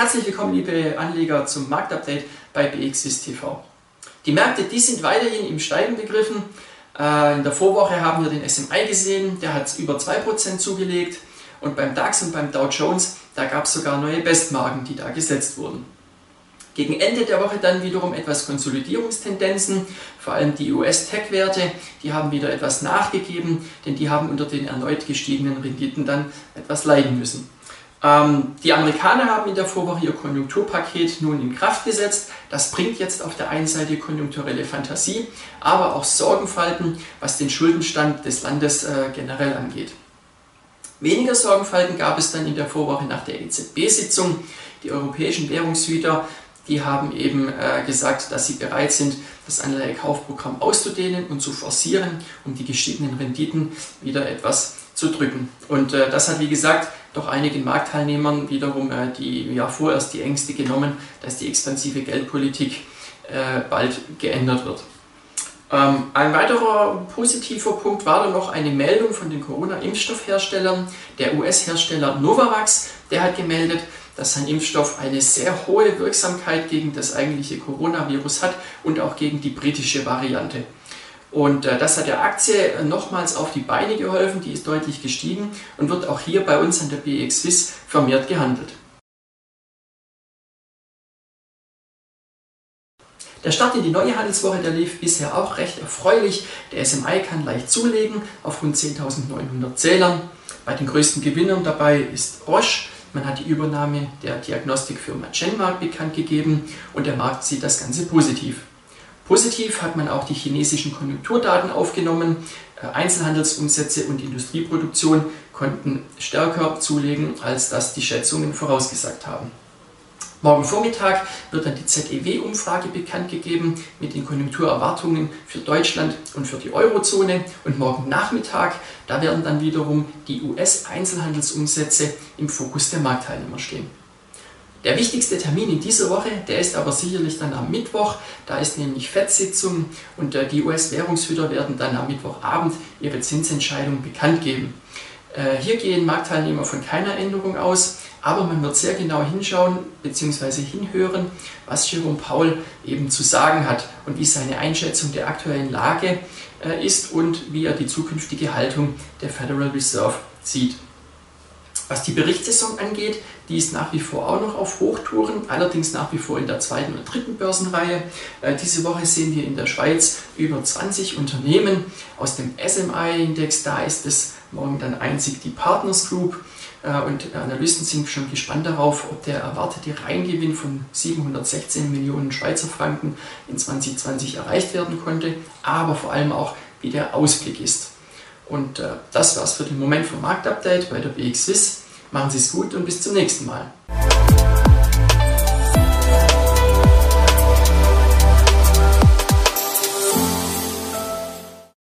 Herzlich willkommen, liebe Anleger, zum Marktupdate bei BXWIS TV. Die Märkte, die sind weiterhin im Steigen begriffen. Äh, in der Vorwoche haben wir den SMI gesehen, der hat über 2% zugelegt. Und beim DAX und beim Dow Jones, da gab es sogar neue Bestmarken, die da gesetzt wurden. Gegen Ende der Woche dann wiederum etwas Konsolidierungstendenzen, vor allem die US-Tech-Werte, die haben wieder etwas nachgegeben, denn die haben unter den erneut gestiegenen Renditen dann etwas leiden müssen. Ähm, die Amerikaner haben in der Vorwoche ihr Konjunkturpaket nun in Kraft gesetzt. Das bringt jetzt auf der einen Seite konjunkturelle Fantasie, aber auch Sorgenfalten, was den Schuldenstand des Landes äh, generell angeht. Weniger Sorgenfalten gab es dann in der Vorwoche nach der EZB-Sitzung. Die europäischen Währungshüter, die haben eben äh, gesagt, dass sie bereit sind, das Anleihekaufprogramm auszudehnen und zu forcieren, um die gestiegenen Renditen wieder etwas zu drücken. Und äh, das hat, wie gesagt, doch einigen Marktteilnehmern wiederum äh, die ja vorerst die Ängste genommen, dass die expansive Geldpolitik äh, bald geändert wird. Ähm, ein weiterer positiver Punkt war dann noch eine Meldung von den Corona-Impfstoffherstellern. Der US-Hersteller Novavax, der hat gemeldet, dass sein Impfstoff eine sehr hohe Wirksamkeit gegen das eigentliche Coronavirus hat und auch gegen die britische Variante. Und äh, das hat der Aktie nochmals auf die Beine geholfen, die ist deutlich gestiegen und wird auch hier bei uns an der BX Swiss vermehrt gehandelt. Der Start in die neue Handelswoche, der lief bisher auch recht erfreulich. Der SMI kann leicht zulegen auf rund 10.900 Zählern. Bei den größten Gewinnern dabei ist Roche. Man hat die Übernahme der Diagnostikfirma Genmark bekannt gegeben und der Markt sieht das Ganze positiv. Positiv hat man auch die chinesischen Konjunkturdaten aufgenommen. Äh, Einzelhandelsumsätze und Industrieproduktion konnten stärker zulegen, als das die Schätzungen vorausgesagt haben. Morgen Vormittag wird dann die ZEW-Umfrage bekannt gegeben mit den Konjunkturerwartungen für Deutschland und für die Eurozone. Und morgen Nachmittag, da werden dann wiederum die US-Einzelhandelsumsätze im Fokus der Marktteilnehmer stehen. Der wichtigste Termin in dieser Woche, der ist aber sicherlich dann am Mittwoch. Da ist nämlich FED-Sitzung und äh, die US-Währungshüter werden dann am Mittwochabend ihre Zinsentscheidung bekannt geben. Äh, hier gehen Marktteilnehmer von keiner Änderung aus. Aber man wird sehr genau hinschauen bzw. hinhören, was Jerome Paul eben zu sagen hat und wie seine Einschätzung der aktuellen Lage äh, ist und wie er die zukünftige Haltung der Federal Reserve sieht. Was die Berichtssaison angeht, die ist nach wie vor auch noch auf Hochtouren, allerdings nach wie vor in der zweiten und dritten Börsenreihe. Äh, diese Woche sehen wir in der Schweiz über 20 Unternehmen aus dem SMI-Index. Da ist es morgen dann einzig die Partners Group. Äh, und Analysten sind schon gespannt darauf, ob der erwartete Reingewinn von 716 Millionen Schweizer Franken in 2020 erreicht werden konnte, aber vor allem auch, wie der Ausblick ist. Und äh, das war's für den Moment vom Marktupdate bei der BX Swiss. Machen Sie es gut und bis zum nächsten Mal.